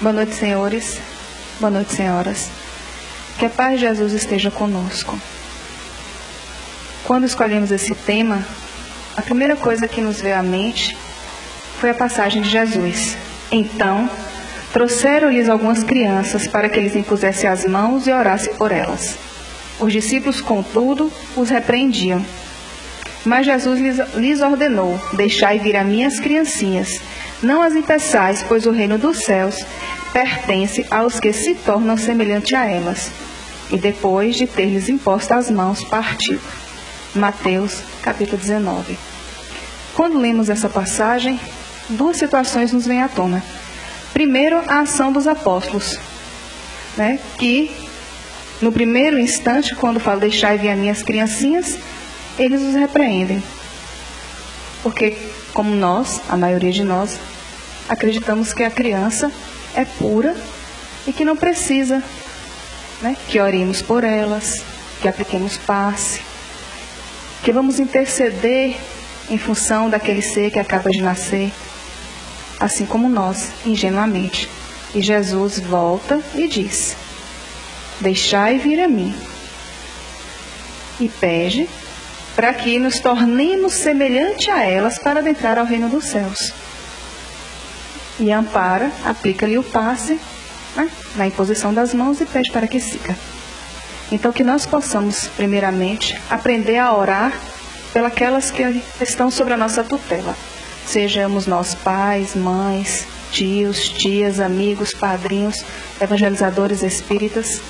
Boa noite, senhores. Boa noite, senhoras. Que a paz de Jesus esteja conosco. Quando escolhemos esse tema, a primeira coisa que nos veio à mente foi a passagem de Jesus. Então, trouxeram-lhes algumas crianças para que eles impusessem as mãos e orassem por elas. Os discípulos, contudo, os repreendiam. Mas Jesus lhes, ordenou: Deixai vir a minhas criancinhas, não as impeçais, pois o reino dos céus pertence aos que se tornam semelhantes a elas. E depois de ter-lhes imposto as mãos, partiu. Mateus, capítulo 19. Quando lemos essa passagem, duas situações nos vêm à tona. Primeiro, a ação dos apóstolos, né, que no primeiro instante, quando fala deixai vir as minhas criancinhas, eles os repreendem. Porque, como nós, a maioria de nós, acreditamos que a criança é pura e que não precisa né, que oremos por elas, que apliquemos passe, que vamos interceder em função daquele ser que acaba de nascer, assim como nós, ingenuamente. E Jesus volta e diz: Deixai vir a mim. E pede para que nos tornemos semelhante a elas para adentrar ao reino dos céus. E ampara, aplica-lhe o passe né, na imposição das mãos e pede para que siga. Então, que nós possamos, primeiramente, aprender a orar pelas que estão sobre a nossa tutela. Sejamos nós pais, mães, tios, tias, amigos, padrinhos, evangelizadores espíritas,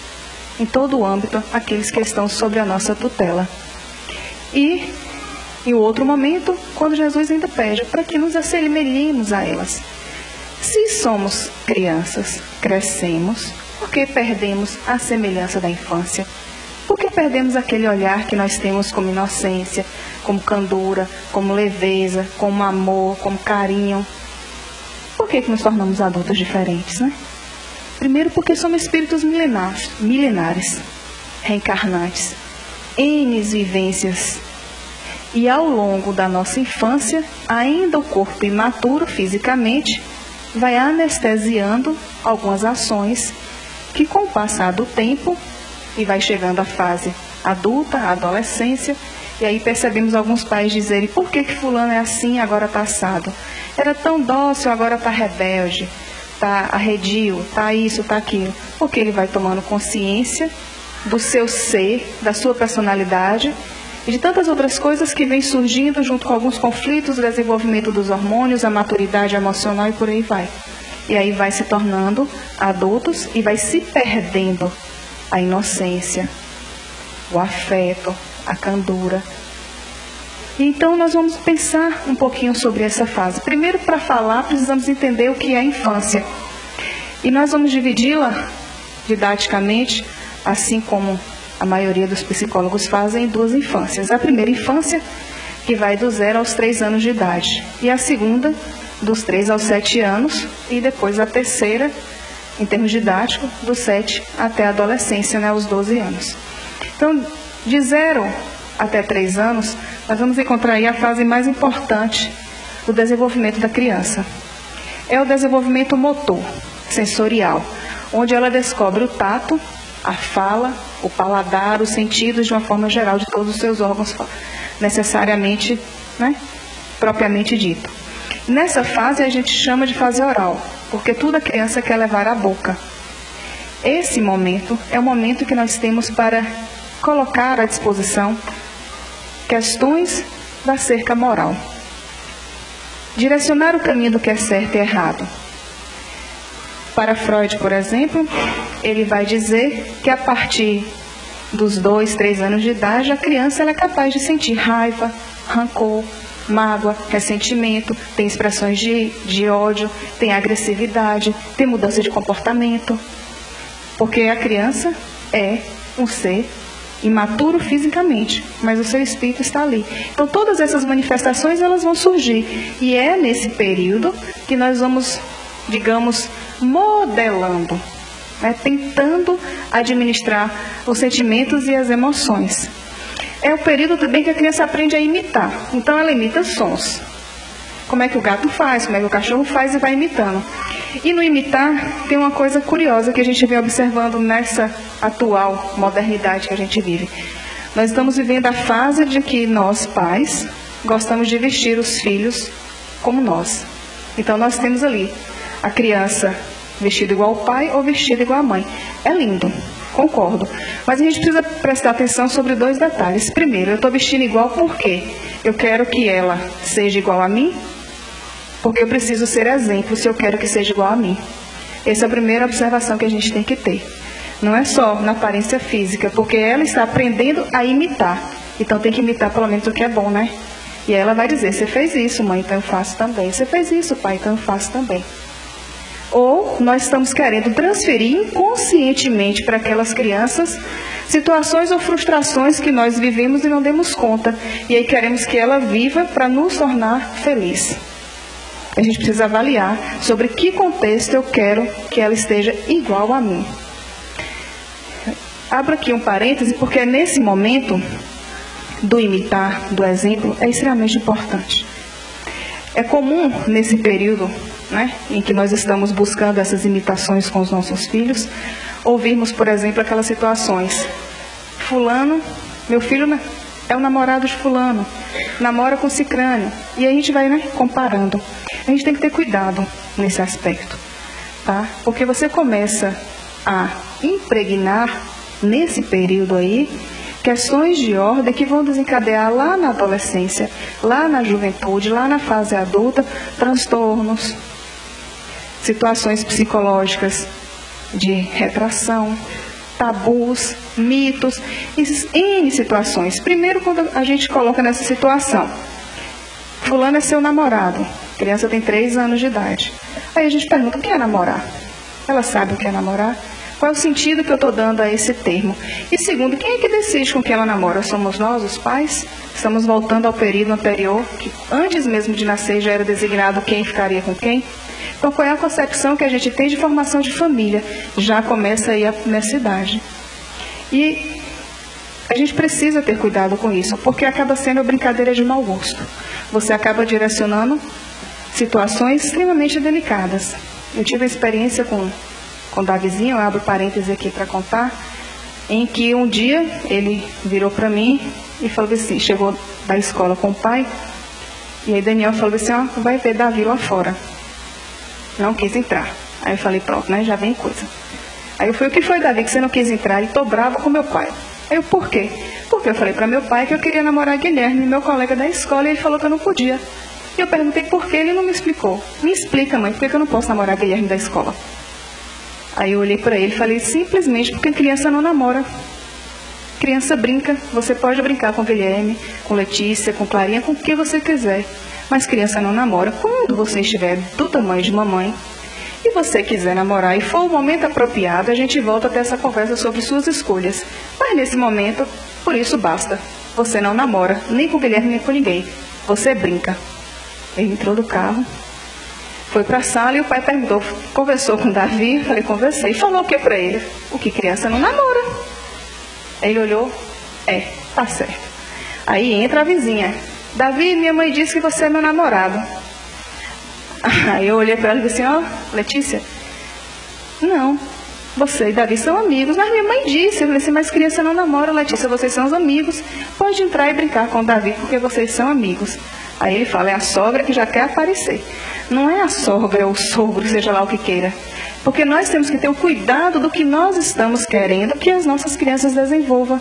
em todo o âmbito, aqueles que estão sobre a nossa tutela. E, em outro momento, quando Jesus ainda pede para que nos assemelhemos a elas. Se somos crianças, crescemos, por que perdemos a semelhança da infância? Por que perdemos aquele olhar que nós temos como inocência, como candura, como leveza, como amor, como carinho? Por que, que nos tornamos adultos diferentes, né? Primeiro porque somos espíritos milenares, milenares reencarnantes, N vivências. E ao longo da nossa infância, ainda o corpo imaturo fisicamente vai anestesiando algumas ações que, com o passar do tempo, e vai chegando à fase adulta, adolescência, e aí percebemos alguns pais dizerem: por que, que Fulano é assim agora está assado? Era tão dócil, agora está rebelde, está arredio, está isso, está aquilo. Porque ele vai tomando consciência do seu ser, da sua personalidade e de tantas outras coisas que vêm surgindo junto com alguns conflitos, o desenvolvimento dos hormônios, a maturidade emocional e por aí vai. E aí vai se tornando adultos e vai se perdendo a inocência, o afeto, a candura. Então nós vamos pensar um pouquinho sobre essa fase. Primeiro, para falar, precisamos entender o que é a infância. E nós vamos dividi-la didaticamente, assim como a maioria dos psicólogos fazem em duas infâncias. A primeira infância, que vai do zero aos três anos de idade, e a segunda, dos três aos sete anos, e depois a terceira, em termos didáticos, dos sete até a adolescência, né, aos 12 anos. Então, de zero até três anos, nós vamos encontrar aí a fase mais importante do desenvolvimento da criança. É o desenvolvimento motor, sensorial, onde ela descobre o tato, a fala, o paladar, os sentidos de uma forma geral de todos os seus órgãos necessariamente, né, propriamente dito. Nessa fase a gente chama de fase oral, porque toda criança quer levar à boca. Esse momento é o momento que nós temos para colocar à disposição questões da cerca moral. Direcionar o caminho do que é certo e errado. Para Freud, por exemplo, ele vai dizer que a partir dos dois, três anos de idade, a criança é capaz de sentir raiva, rancor, mágoa, ressentimento, tem expressões de, de ódio, tem agressividade, tem mudança de comportamento. Porque a criança é um ser imaturo fisicamente, mas o seu espírito está ali. Então todas essas manifestações elas vão surgir e é nesse período que nós vamos, digamos, modelando né, tentando administrar os sentimentos e as emoções. É o período também que a criança aprende a imitar. Então ela imita sons. Como é que o gato faz, como é que o cachorro faz e vai imitando. E no imitar, tem uma coisa curiosa que a gente vem observando nessa atual modernidade que a gente vive. Nós estamos vivendo a fase de que nós, pais, gostamos de vestir os filhos como nós. Então nós temos ali a criança vestida igual ao pai ou vestida igual à mãe. É lindo, concordo. Mas a gente precisa prestar atenção sobre dois detalhes. Primeiro, eu estou vestindo igual porque eu quero que ela seja igual a mim, porque eu preciso ser exemplo se eu quero que seja igual a mim. Essa é a primeira observação que a gente tem que ter. Não é só na aparência física, porque ela está aprendendo a imitar. Então tem que imitar pelo menos o que é bom, né? E ela vai dizer: Você fez isso, mãe, então eu faço também. Você fez isso, pai, então eu faço também. Ou nós estamos querendo transferir inconscientemente para aquelas crianças situações ou frustrações que nós vivemos e não demos conta. E aí queremos que ela viva para nos tornar feliz. A gente precisa avaliar sobre que contexto eu quero que ela esteja igual a mim. Abro aqui um parêntese, porque é nesse momento do imitar, do exemplo, é extremamente importante. É comum nesse período né, em que nós estamos buscando essas imitações com os nossos filhos, ouvirmos, por exemplo, aquelas situações. Fulano, meu filho é o namorado de fulano, namora com cicrânio. E a gente vai né, comparando. A gente tem que ter cuidado nesse aspecto. Tá? Porque você começa a impregnar nesse período aí questões de ordem que vão desencadear lá na adolescência, lá na juventude, lá na fase adulta, transtornos, situações psicológicas de retração, tabus, mitos, N situações. Primeiro, quando a gente coloca nessa situação, fulano é seu namorado, a criança tem 3 anos de idade. Aí a gente pergunta, o que é namorar? Ela sabe o que é namorar? Qual é o sentido que eu estou dando a esse termo? E segundo, quem é que decide com quem ela namora? Somos nós, os pais? Estamos voltando ao período anterior, que antes mesmo de nascer já era designado quem ficaria com quem? Então, qual é a concepção que a gente tem de formação de família? Já começa aí a necessidade. E a gente precisa ter cuidado com isso, porque acaba sendo brincadeira de mau gosto. Você acaba direcionando situações extremamente delicadas. Eu tive a experiência com com Davizinho, eu abro parênteses aqui para contar, em que um dia ele virou para mim e falou assim, chegou da escola com o pai, e aí Daniel falou assim, ó, vai ver Davi lá fora. Não quis entrar. Aí eu falei, pronto, né? Já vem coisa. Aí eu falei, o que foi, Davi, que você não quis entrar? E tô bravo com meu pai. Aí eu, por quê? Porque eu falei para meu pai que eu queria namorar Guilherme, meu colega da escola, e ele falou que eu não podia. E eu perguntei por que ele não me explicou. Me explica, mãe, por que eu não posso namorar Guilherme da escola? Aí eu olhei para ele e falei, simplesmente porque criança não namora. Criança brinca, você pode brincar com Guilherme, com Letícia, com Clarinha, com o que você quiser. Mas criança não namora. Quando você estiver do tamanho de mamãe e você quiser namorar e for o momento apropriado, a gente volta a ter essa conversa sobre suas escolhas. Mas nesse momento, por isso basta. Você não namora, nem com Guilherme, nem com ninguém. Você brinca. Ele entrou do carro, foi para a sala e o pai perguntou, conversou com Davi? Falei, conversei. Falou o que para ele? O que criança não namora. Ele olhou, é, tá certo. Aí entra a vizinha. Davi, minha mãe disse que você é meu namorado. Aí eu olhei para ela e disse ó, oh, Letícia, não, você e Davi são amigos. Mas minha mãe disse, eu falei assim, mas criança não namora, Letícia, vocês são os amigos. Pode entrar e brincar com Davi, porque vocês são amigos. Aí ele fala, é a sogra que já quer aparecer. Não é a sogra ou o sogro, seja lá o que queira. Porque nós temos que ter o cuidado do que nós estamos querendo que as nossas crianças desenvolvam.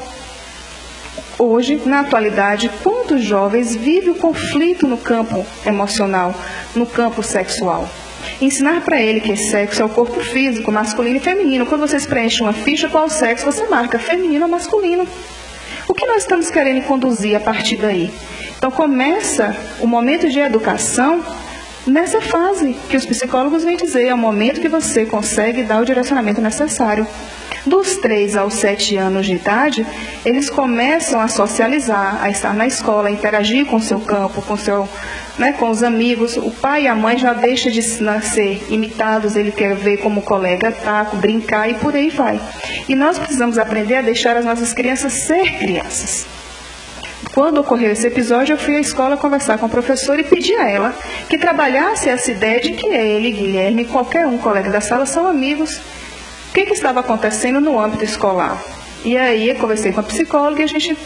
Hoje, na atualidade, quantos jovens vivem o conflito no campo emocional, no campo sexual? Ensinar para ele que sexo é o corpo físico, masculino e feminino. Quando vocês preenchem uma ficha, qual sexo você marca? Feminino ou masculino? O que nós estamos querendo conduzir a partir daí? Então começa o momento de educação nessa fase que os psicólogos vêm dizer, é o momento que você consegue dar o direcionamento necessário. Dos 3 aos 7 anos de idade, eles começam a socializar, a estar na escola, a interagir com o seu campo, com, seu, né, com os amigos. O pai e a mãe já deixam de ser imitados, ele quer ver como colega tá, brincar e por aí vai. E nós precisamos aprender a deixar as nossas crianças ser crianças Quando ocorreu esse episódio, eu fui à escola conversar com a professora e pedi a ela que trabalhasse essa ideia de que ele, Guilherme, qualquer um colega da sala são amigos. O que, que estava acontecendo no âmbito escolar? E aí eu conversei com a psicóloga e a gente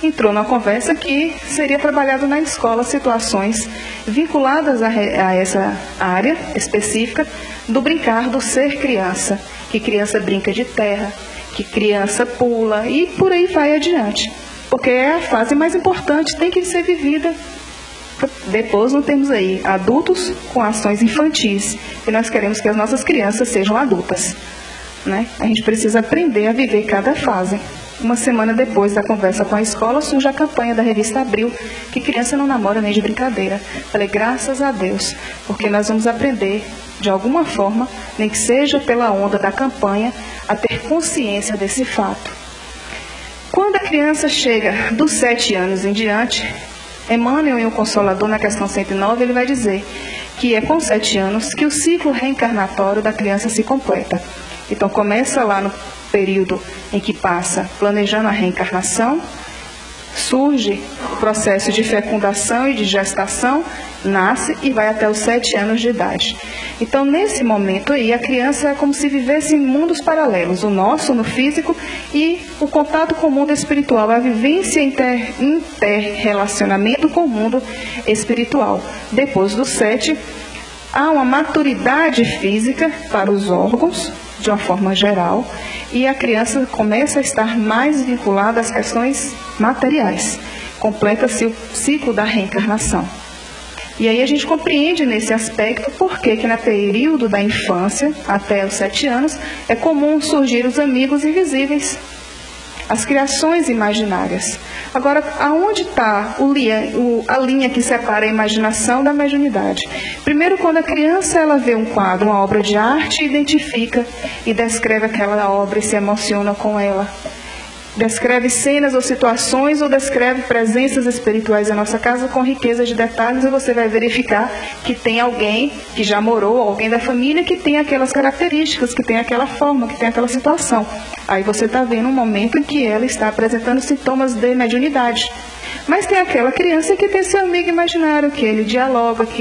entrou numa conversa que seria trabalhado na escola situações vinculadas a, a essa área específica do brincar, do ser criança, que criança brinca de terra, que criança pula e por aí vai adiante porque é a fase mais importante, tem que ser vivida. Depois nós temos aí adultos com ações infantis, e nós queremos que as nossas crianças sejam adultas. Né? A gente precisa aprender a viver cada fase. Uma semana depois da conversa com a escola, surge a campanha da revista Abril, que criança não namora nem de brincadeira. Falei, graças a Deus, porque nós vamos aprender, de alguma forma, nem que seja pela onda da campanha, a ter consciência desse fato. Quando a criança chega dos sete anos em diante, Emmanuel, em O Consolador, na questão 109, ele vai dizer que é com sete anos que o ciclo reencarnatório da criança se completa. Então, começa lá no período em que passa planejando a reencarnação, surge o processo de fecundação e de gestação, nasce e vai até os sete anos de idade. Então, nesse momento aí, a criança é como se vivesse em mundos paralelos, o nosso no físico e o contato com o mundo espiritual, a vivência inter, interrelacionamento com o mundo espiritual. Depois dos sete, há uma maturidade física para os órgãos, de uma forma geral, e a criança começa a estar mais vinculada às questões materiais. Completa-se o ciclo da reencarnação. E aí a gente compreende nesse aspecto por que no período da infância, até os sete anos, é comum surgir os amigos invisíveis, as criações imaginárias. Agora, aonde está a linha que separa a imaginação da mediunidade? Primeiro, quando a criança ela vê um quadro, uma obra de arte, identifica e descreve aquela obra e se emociona com ela descreve cenas ou situações ou descreve presenças espirituais em nossa casa com riqueza de detalhes e você vai verificar que tem alguém que já morou, alguém da família que tem aquelas características, que tem aquela forma, que tem aquela situação. Aí você está vendo um momento em que ela está apresentando sintomas de mediunidade. Mas tem aquela criança que tem seu amigo imaginário, que ele dialoga, que